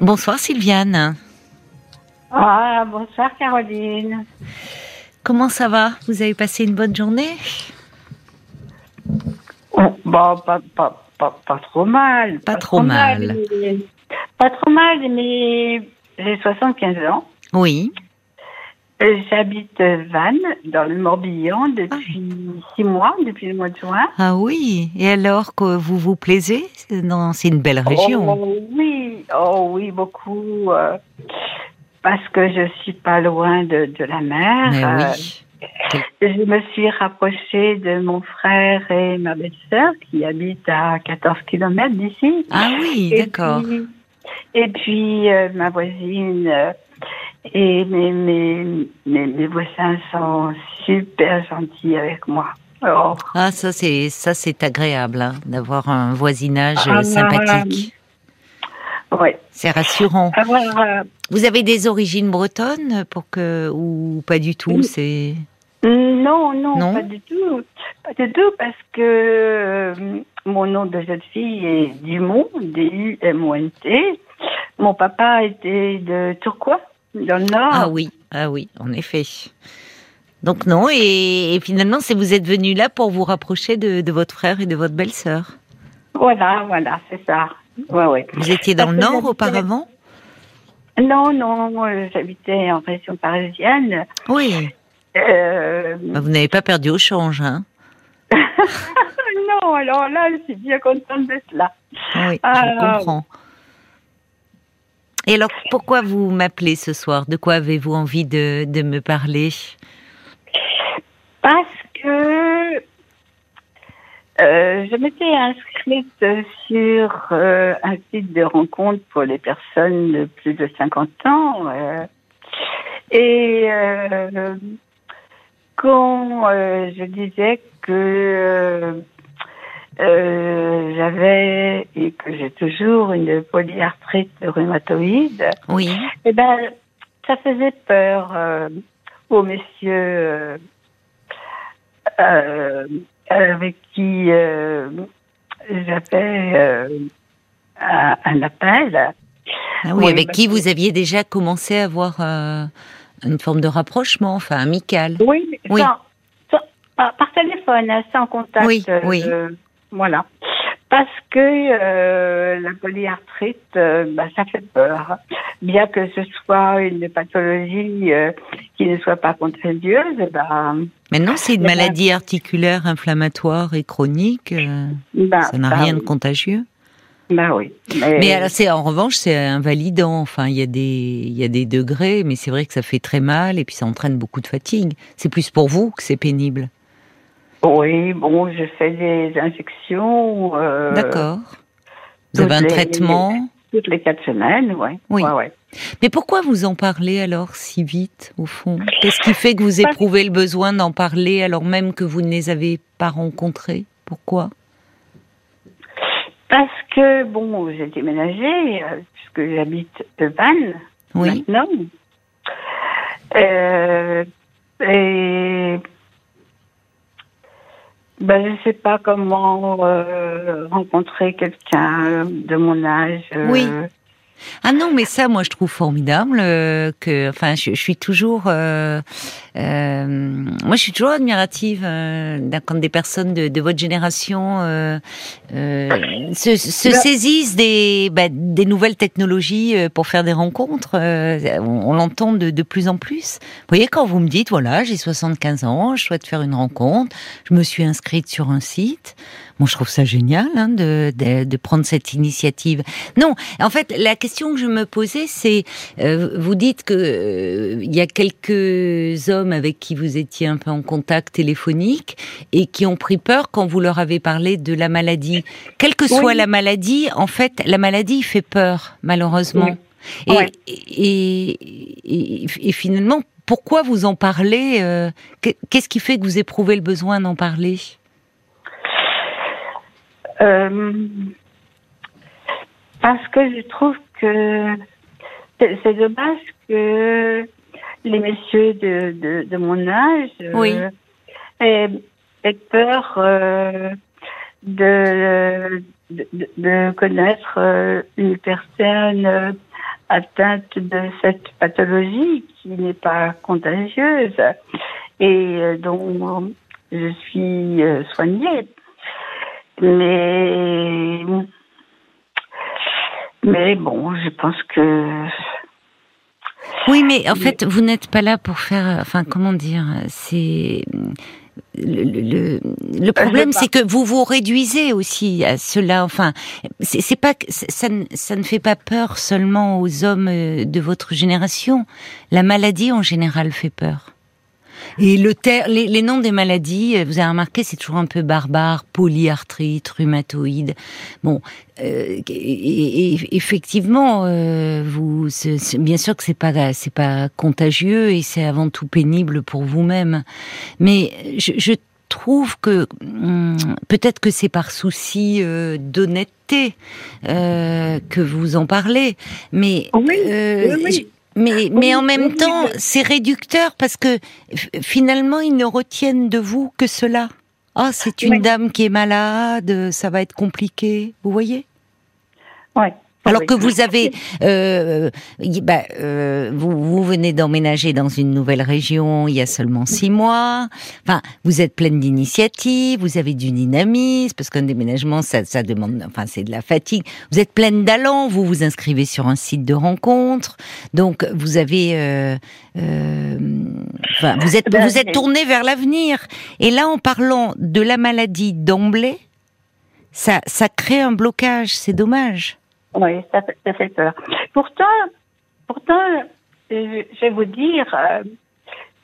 Bonsoir Sylviane. Ah, bonsoir Caroline. Comment ça va? Vous avez passé une bonne journée? Oh, bah, pas, pas, pas, pas, trop mal. Pas, trop, mal. mais, pas trop mal, mais j'ai 75 ans. Oui. Euh, J'habite Vannes, dans le Morbihan, depuis six mois, depuis le mois de juin. Ah oui Et alors que vous vous plaisez C'est une belle région. Oh oui, oh oui, beaucoup. euh, parce que je suis pas loin de, de la mer. Mais Euh, oui. Je me suis rapprochée de mon frère et ma belle-sœur qui habitent à 14 km d'ici. Ah oui, d'accord. Et puis, euh, ma voisine et mes, mes, mes, mes voisins sont super gentils avec moi. Oh, Ah ça c'est ça c'est agréable hein, d'avoir un voisinage Ah, euh, sympathique. ouais. C'est rassurant. Alors, euh, Vous avez des origines bretonnes pour que ou pas du tout. C'est non, non, Non pas du tout. Pas du tout, parce que euh, mon nom de jeune fille est Dumont, D-U-M-O-N-T. Mon papa était de Tourcoing, dans le Nord. ah oui ah oui en effet. Donc non et, et finalement c'est vous êtes venu là pour vous rapprocher de, de votre frère et de votre belle-sœur. Voilà, voilà, c'est ça. Ouais, ouais. Vous étiez dans le Parce nord auparavant? Non, non, moi, j'habitais en région parisienne. Oui. Euh, Bah, vous n'avez pas perdu au change, hein non, alors là, je suis bien contente d'être là. Oui, Ah. je comprends. Et alors, pourquoi vous m'appelez ce soir? De quoi avez-vous envie de, de me parler? Parce que euh, je m'étais inscrite sur euh, un site de rencontre pour les personnes de plus de 50 ans. euh, et quand je disais que euh, j'avais et que j'ai toujours une polyarthrite rhumatoïde, Oui. eh ben, ça faisait peur euh, aux messieurs euh, euh, avec qui euh, j'avais un, un appel. Ah oui, Oui, avec bah, qui vous aviez déjà commencé à avoir une forme de rapprochement, enfin amical. Oui, Oui. sans- sans- par, par téléphone, hein, sans contact. Oui, oui. Voilà. Parce que euh, la polyarthrite, euh, bah, ça fait peur. Bien que ce soit une pathologie euh, qui ne soit pas contagieuse, bah, Maintenant, c'est une maladie articulaire inflammatoire et chronique. euh, bah, ça n'a bah rien de contagieux. Bah oui. Mais, Mais alors, c'est en revanche, c'est invalidant. Enfin, il y a des, il y a des degrés, mais c'est vrai que ça fait très mal et puis ça entraîne beaucoup de fatigue. C'est plus pour vous que c'est pénible. Oui, bon, je fais des injections. euh, D'accord. Vous avez un les- traitement. Toutes les quatre semaines, ouais. Oui. Ouais, ouais. Mais pourquoi vous en parlez alors si vite, au fond? Qu'est-ce qui fait que vous éprouvez le besoin d'en parler alors même que vous ne les avez pas rencontrés? Pourquoi? Parce que, bon, j'ai déménagé, euh, puisque j'habite Vannes Oui. maintenant. Euh, et ben, je sais pas comment euh, rencontrer quelqu'un de mon âge. euh, Oui. Ah non, mais ça, moi, je trouve formidable euh, que, enfin, je, je suis toujours, euh, euh, moi, je suis toujours admirative quand des personnes de, de votre génération se, se Bah- saisissent des, bah, des nouvelles technologies pour faire des rencontres. on on l'entend de, de plus en plus. Vous voyez, quand vous me dites, voilà, j'ai 75 ans, je souhaite faire une rencontre, je me suis inscrite sur un site. Moi, je trouve ça génial hein, de, de, de prendre cette initiative. Non, en fait, la question que je me posais, c'est, euh, vous dites que euh, il y a quelques hommes avec qui vous étiez un peu en contact téléphonique et qui ont pris peur quand vous leur avez parlé de la maladie. Quelle que soit Oui. la maladie, en fait, la maladie fait peur, malheureusement. Et, Ouais. et, et, et finalement, pourquoi vous en parlez euh, Qu'est-ce qui fait que vous éprouvez le besoin d'en parler? Parce que je trouve que c'est dommage que les messieurs de, de, de mon âge euh, Oui. aient, aient peur euh, de, de, de connaître euh, une personne euh, atteinte de cette pathologie qui n'est pas contagieuse et dont je suis soignée. Mais mais bon, je pense que oui, mais en fait, vous n'êtes pas là pour faire. Enfin, comment dire C'est le, le, problème, c'est que vous vous réduisez aussi à cela. Enfin, c'est pas ça, ça ne fait pas peur seulement aux hommes euh, de votre génération. La maladie en général fait peur. Et le les, les, noms des maladies, euh, vous avez remarqué, c'est toujours un peu barbare, polyarthrite, rhumatoïde. Bon, euh, et, effectivement, euh, vous, bien sûr que c'est pas, c'est pas contagieux et c'est avant tout pénible pour vous-même. Mais je, je trouve que hum, peut-être que c'est par souci euh, d'honnêteté euh, que vous en parlez, mais oui, oui, oui. Mais, mais en même temps, c'est réducteur parce que finalement, ils ne retiennent de vous que cela. Ah, c'est une dame qui est malade, ça va être compliqué. Vous voyez? Ouais. Alors que vous avez, euh, bah, euh, vous, vous, venez d'emménager dans une nouvelle région il y a seulement six mois. Enfin, vous êtes pleine d'initiatives, vous avez du dynamisme parce qu'un déménagement, ça, ça demande, enfin, c'est de la fatigue. Vous êtes pleine d'allant, vous vous inscrivez sur un site de rencontre, donc vous avez, euh, euh enfin, vous êtes, vous êtes tourné vers l'avenir. Et là, en parlant de la maladie d'emblée, ça, ça crée un blocage. C'est dommage. Oui, ça, ça, fait peur. Pourtant, pourtant, je vais vous dire, euh,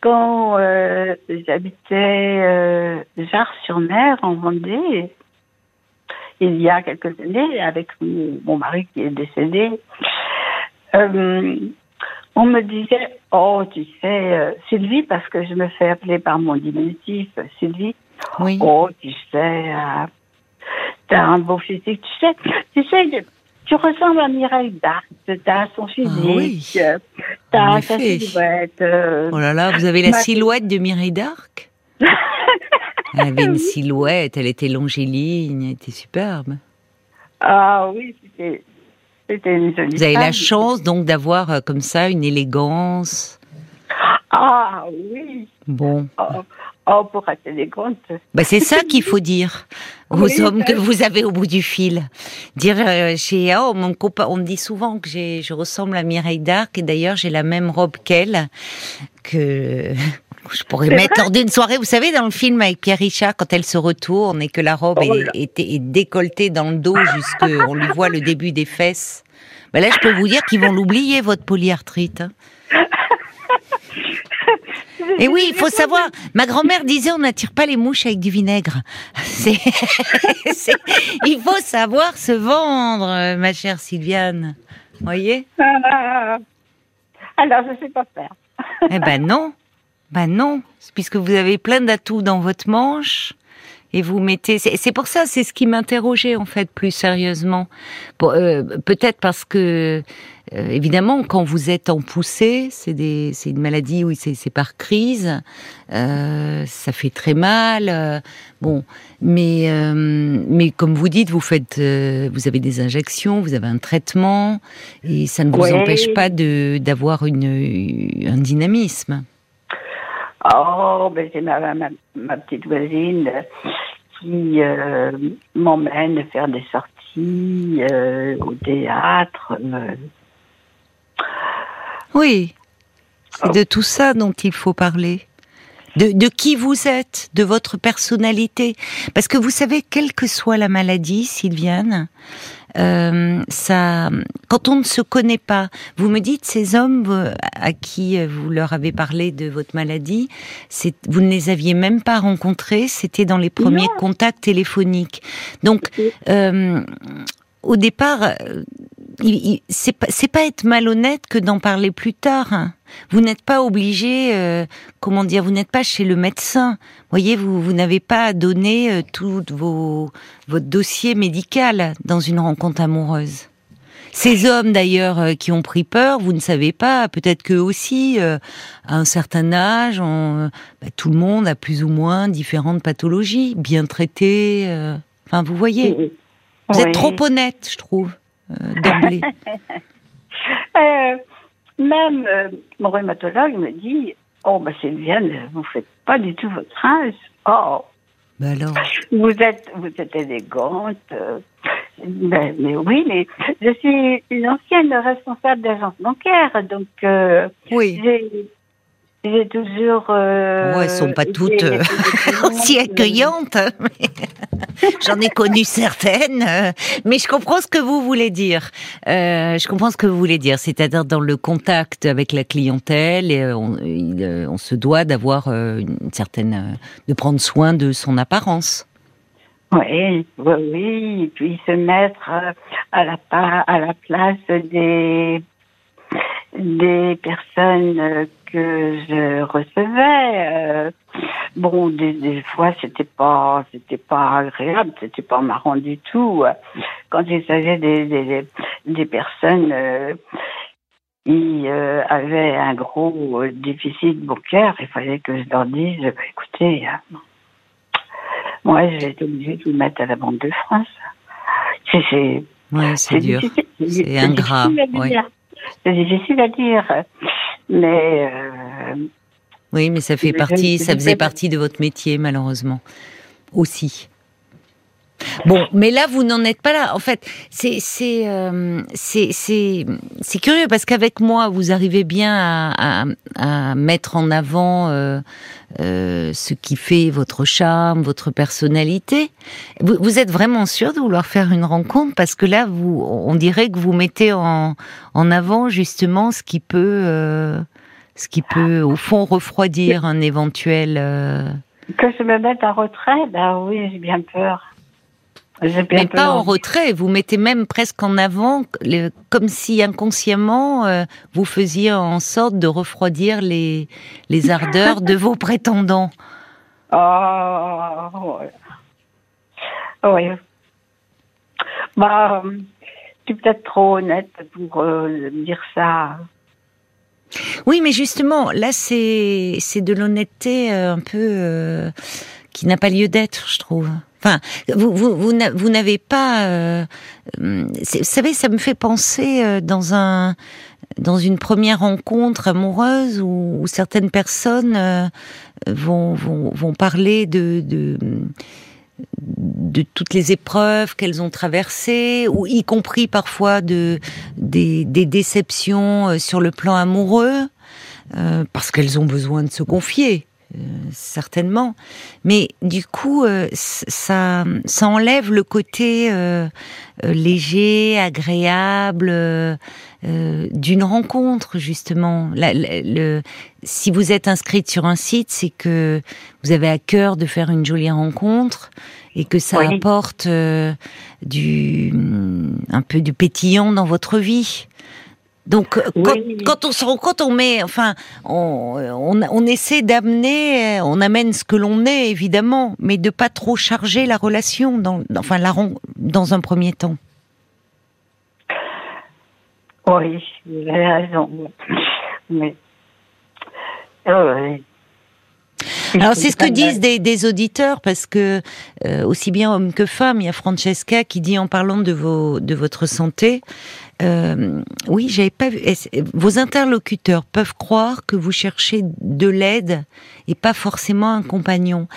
quand euh, j'habitais euh, Jars-sur-Mer en Vendée, il y a quelques années, avec mon, mari qui est décédé, euh, on me disait, oh, tu sais, Sylvie, parce que je me fais appeler par mon diminutif, Sylvie, oui. oh, tu sais, t'as un beau physique, tu sais, tu sais, tu ressembles à Mireille Darc, t'as son physique, oui. t'as sa silhouette. Euh, oh là là, vous avez la silhouette de Mireille Darc Elle avait une silhouette, elle était longiligne, elle était superbe. Ah oui, c'était, c'était une jolie Vous avez la chance donc d'avoir euh, comme ça une élégance. Ah oui. Bon. Oh, oh pour être élégante. Bah c'est ça qu'il faut dire aux hommes que vous avez au bout du fil. Dire euh, chez oh mon copain, on me dit souvent que j'ai je ressemble à Mireille d'Arc et d'ailleurs j'ai la même robe qu'elle que je pourrais mettre lors d'une soirée. Vous savez, dans le film avec Pierre Richard, quand elle se retourne et que la robe oh est, est, décolletée dans le dos jusque on lui voit le début des fesses. Ben là, je peux vous dire qu'ils vont l'oublier votre polyarthrite. Hein. Et oui, il faut savoir. Ma grand-mère disait on n'attire pas les mouches avec du vinaigre. C'est, il faut savoir se vendre, ma chère Sylviane. Voyez? Ah, Alors, je sais pas faire. eh ben non, ben non, puisque vous avez plein d'atouts dans votre manche et vous mettez. C'est pour ça, c'est ce qui m'interrogeait en fait plus sérieusement. Euh, peut-être parce que euh, évidemment, quand vous êtes en poussée, c'est une maladie où c'est par crise, euh, ça fait très mal. Euh, bon, mais mais comme vous dites, vous faites, vous avez des injections, vous avez un traitement, et ça ne vous empêche pas de d'avoir une un dynamisme. Oh, ben c'est ma, ma, ma, petite voisine qui m'emmène faire des sorties au théâtre. Oui, c'est de tout ça dont il faut parler. De, de, qui vous êtes, de votre personnalité. Parce que vous savez, quelle que soit la maladie, Sylviane, euh, ça, quand on ne se connaît pas, vous me dites ces hommes à qui vous leur avez parlé de votre maladie, vous ne les aviez même pas rencontrés, c'était dans les premiers contacts téléphoniques. Donc, euh, au départ, c'est pas, pas être malhonnête que d'en parler plus tard. Hein. Vous n'êtes pas obligé, euh, comment dire, vous n'êtes pas chez le médecin. Voyez, vous, vous n'avez pas à donner euh, tout vos, votre dossier médical dans une rencontre amoureuse. Ces hommes d'ailleurs euh, qui ont pris peur, vous ne savez pas, peut-être qu'eux aussi, à un certain âge, bah, tout le monde a plus ou moins différentes pathologies, bien traitées. Enfin, vous voyez, vous êtes trop honnête, je trouve. Euh, d'emblée. Euh, même euh, mon rhumatologue me dit Oh, bah Sylviane, vous ne faites pas du tout votre âge. Oh, Bah alors vous êtes, vous êtes élégante. ben, mais oui, mais je suis une ancienne responsable d'agence bancaire, donc euh, Oui. j'ai, j'ai toujours. Euh, Ouais, elles sont pas toutes, euh, aussi accueillantes. hein, J'en ai connu certaines, euh, mais je comprends ce que vous voulez dire. Euh, je comprends ce que vous voulez dire, c'est-à-dire dans le contact avec la clientèle, et, euh, on, il, euh, on se doit d'avoir euh, une certaine, euh, de prendre soin de son apparence. Oui, oui, oui. Et puis se mettre euh, à la, pa- à la place des, des personnes euh, que je recevais. euh, bon, des, des fois, c'était pas, c'était pas agréable, c'était pas marrant du tout. Quand il s'agissait des, des, personnes euh, qui euh, avaient un gros euh, déficit bancaire, il fallait que je leur dise, bah, écoutez, euh, moi, j'ai été obligée de vous mettre à la Banque de France. C'est, c'est, Ouais, c'est dur. C'est ingrat, C'est difficile à dire. Mais euh, Oui, mais ça fait partie, ça faisait partie de votre métier, malheureusement. Aussi. Bon, mais là, vous n'en êtes pas là. En fait, c'est c'est euh, c'est curieux parce qu'avec moi, vous arrivez bien à, à, à mettre en avant euh, euh, ce qui fait votre charme, votre personnalité. Vous, vous êtes vraiment sûr de vouloir faire une rencontre parce que là, vous, on dirait que vous mettez en en avant justement ce qui peut euh, ce qui peut au fond refroidir un éventuel. euh, que je me mette en retrait, ben oui, j'ai bien peur. Mais pas en retrait, vous mettez même presque en avant, comme si inconsciemment euh, vous faisiez en sorte de refroidir les, les ardeurs de vos prétendants. Oh, ouais. Oui. Bah, euh, je suis peut-être trop honnête pour euh, dire ça. Oui, mais justement, là, c'est c'est de l'honnêteté euh, un peu euh, qui n'a pas lieu d'être, je trouve. Enfin, vous vous vous, n'a- vous n'avez pas. euh, hum, vous savez, ça me fait penser euh, dans un dans une première rencontre amoureuse où, où certaines personnes euh, vont, vont vont parler de de de toutes les épreuves qu'elles ont traversées, ou y compris parfois de des, des déceptions euh, sur le plan amoureux, euh, parce qu'elles ont besoin de se confier, certainement. Mais du coup, euh, ça, ça enlève le côté euh, euh, léger, agréable euh, euh, d'une rencontre, justement. La- la- le, si vous êtes inscrite sur un site, c'est que vous avez à cœur de faire une jolie rencontre et que ça Oui. apporte euh, du un peu du pétillant dans votre vie. Donc euh, quand, on se rend compte, on met, enfin, on, on, on essaie d'amener, euh, on amène ce que l'on est évidemment, mais de pas trop charger la relation, dans, enfin la dans un premier temps. Oui, vous avez raison. Mais. euh, oui. Alors c'est ce que disent des, des auditeurs parce que euh, aussi bien hommes que femmes, il y a Francesca qui dit en parlant de vos de votre santé, euh, oui j'avais pas vu. Vos interlocuteurs peuvent croire que vous cherchez de l'aide et pas forcément un compagnon?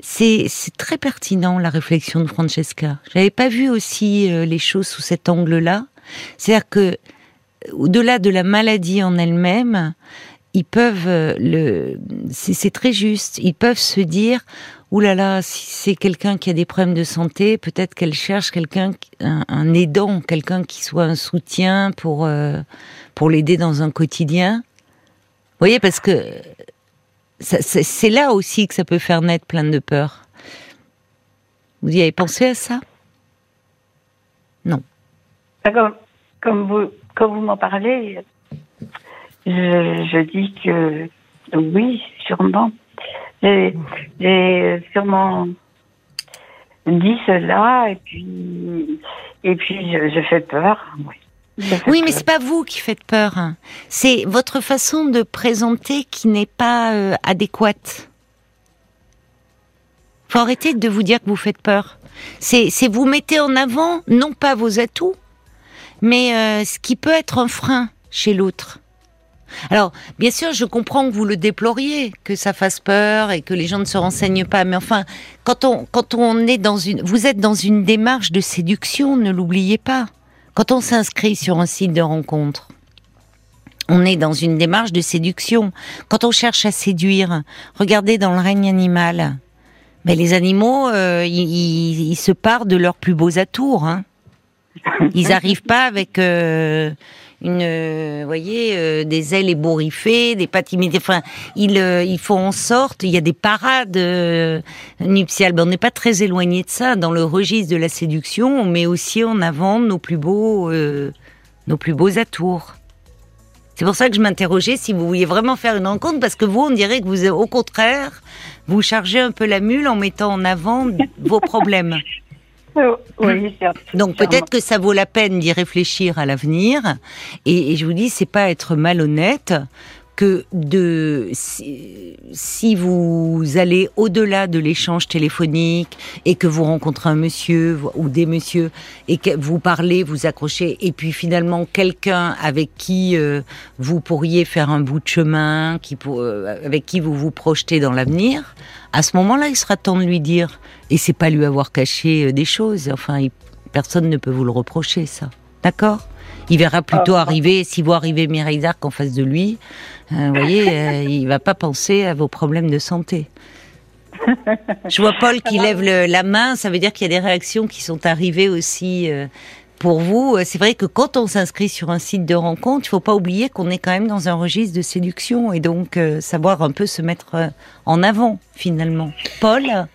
C'est très pertinent la réflexion de Francesca. J'avais pas vu aussi euh, les choses sous cet angle-là. C'est-à-dire que au-delà de la maladie en elle-même, ils peuvent euh, le c'est très juste ils peuvent se dire Ouh là là si c'est quelqu'un qui a des problèmes de santé peut-être qu'elle cherche quelqu'un un, un aidant quelqu'un qui soit un soutien pour euh, pour l'aider dans un quotidien. Vous voyez parce que c'est là aussi que ça peut faire naître plein de peurs. Vous y avez pensé à ça? Comme, comme vous, vous m'en parlez, je dis que oui, sûrement. J'ai sûrement dit cela et puis et puis je, je fais peur. Oui, Oui, mais c'est pas vous qui faites peur. hein. C'est votre façon de présenter qui n'est pas euh, adéquate. Faut arrêter de vous dire que vous faites peur. C'est, c'est vous mettez en avant non pas vos atouts, mais euh, ce qui peut être un frein chez l'autre. Alors, bien sûr, je comprends que vous le déploriez, que ça fasse peur et que les gens ne se renseignent pas. Mais enfin, quand on, est dans une, vous êtes dans une démarche de séduction, ne l'oubliez pas. Quand on s'inscrit sur un site de rencontre, on est dans une démarche de séduction. Quand on cherche à séduire, regardez dans le règne animal. Mais les animaux, euh, ils, se partent de leurs plus beaux atours. Hein. Ils n'arrivent pas avec euh, une, euh, voyez, euh, des ailes ébouriffées, des pattes Enfin, ils, euh, en sorte. Il y a des parades nuptiales. Ben, on n'est pas très éloigné de ça. Dans le registre de la séduction, on met aussi en avant nos plus beaux, nos plus beaux atours. C'est pour ça que je m'interrogeais si vous vouliez vraiment faire une rencontre, parce que vous, on dirait que vous, au contraire, vous chargez un peu la mule en mettant en avant vos problèmes. Oh, oui, Donc peut-être que ça vaut la peine d'y réfléchir à l'avenir. Et, je vous dis, c'est pas être malhonnête que de si, vous allez au-delà de l'échange téléphonique et que vous rencontrez un monsieur ou des messieurs et que vous parlez, vous accrochez et puis finalement quelqu'un avec qui euh, vous pourriez faire un bout de chemin, qui euh, avec qui vous vous projetez dans l'avenir, à ce moment-là, il sera temps de lui dire et c'est pas lui avoir caché euh, des choses. Enfin, personne ne peut vous le reprocher, ça. D'accord? Il verra plutôt ah. arriver, si vous arrivez Mireille d'Arc en face de lui, euh, vous voyez, euh, il va pas penser à vos problèmes de santé. Je vois Paul qui lève la main, ça veut dire qu'il y a des réactions qui sont arrivées aussi pour vous. C'est vrai que quand on s'inscrit sur un site de rencontre, il faut pas oublier qu'on est quand même dans un registre de séduction et donc savoir un peu se mettre en avant finalement. Paul?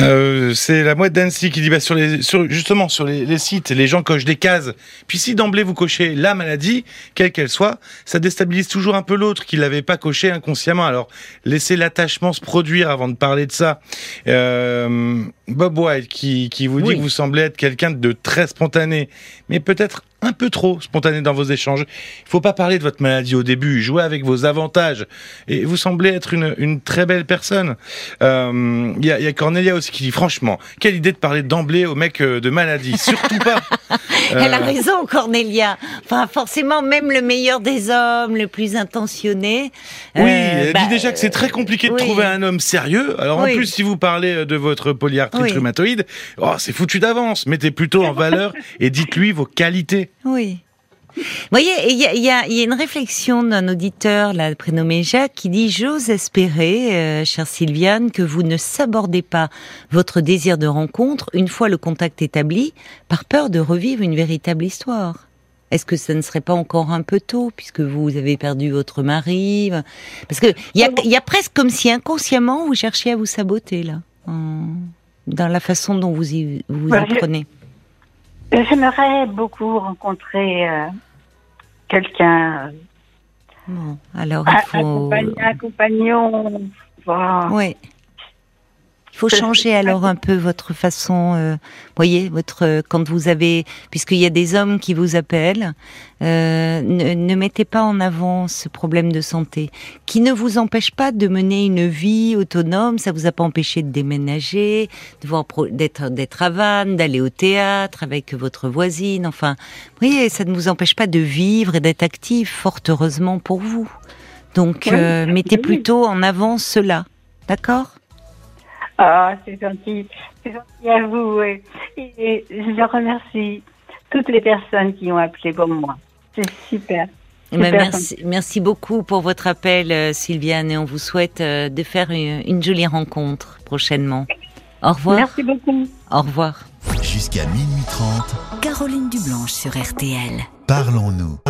Euh, c'est la mouette d'Annecy qui dit bah, sur les, sur, justement sur les, les, sites, les gens cochent des cases. Puis si d'emblée vous cochez la maladie, quelle qu'elle soit, ça déstabilise toujours un peu l'autre qui l'avait pas coché inconsciemment. Alors laissez l'attachement se produire avant de parler de ça. Euh, Bob White qui, qui vous dit que vous semblez être quelqu'un de très spontané, mais peut-être un peu trop spontané dans vos échanges. Il faut pas parler de votre maladie au début, jouez avec vos avantages. Et vous semblez être une, une très belle personne. Euh, il y, a, y, a, Cornelia aussi qui dit franchement, quelle idée de parler d'emblée au mec euh, de maladie. Surtout pas. Elle a euh, raison, Cornelia. Enfin, forcément, même le meilleur des hommes, le plus intentionné. Oui, elle dit bah, déjà que c'est très compliqué de trouver un homme sérieux. Alors en plus, si vous parlez de votre polyarthrite rhumatoïde, oh, c'est foutu d'avance. Mettez plutôt en valeur et dites-lui vos qualités. Oui. Vous voyez, il y a, une réflexion d'un auditeur, là, prénommé Jacques, qui dit J'ose espérer, euh, chère Sylviane, que vous ne sabordez pas votre désir de rencontre une fois le contact établi, par peur de revivre une véritable histoire. Est-ce que ça ne serait pas encore un peu tôt, puisque vous avez perdu votre mari? Parce que il y a, presque comme si inconsciemment vous cherchiez à vous saboter là, dans la fason dont vous y, vous, apprenez. J'aimerais beaucoup rencontrer euh, quelqu'un. Bon, alors il faut. Un, compagnon. Oui. Il faut changer alors un peu votre façon, euh, voyez, votre quand vous avez, puisqu'il y a des hommes qui vous appellent, euh, ne, mettez pas en avant ce problème de santé, qui ne vous empêche pas de mener une vie autonome. Ça vous a pas empêché de déménager, de voir d'être d'être à Vannes, d'aller au théâtre avec votre voisine. Enfin, voyez, ça ne vous empêche pas de vivre et d'être actif, fort heureusement pour vous. Donc, euh, mettez plutôt en avant cela, d'accord? Ah, c'est gentil. C'est gentil à vous. Et, je remercie toutes les personnes qui ont appelé comme moi. C'est super. Eh ben, merci, merci beaucoup pour votre appel, euh, Sylviane, et on vous souhaite euh, de faire une, jolie rencontre prochainement. Au revoir. Merci beaucoup. Au revoir. Jusqu'à minuit 30. Caroline Dublanche sur RTL. Parlons-nous.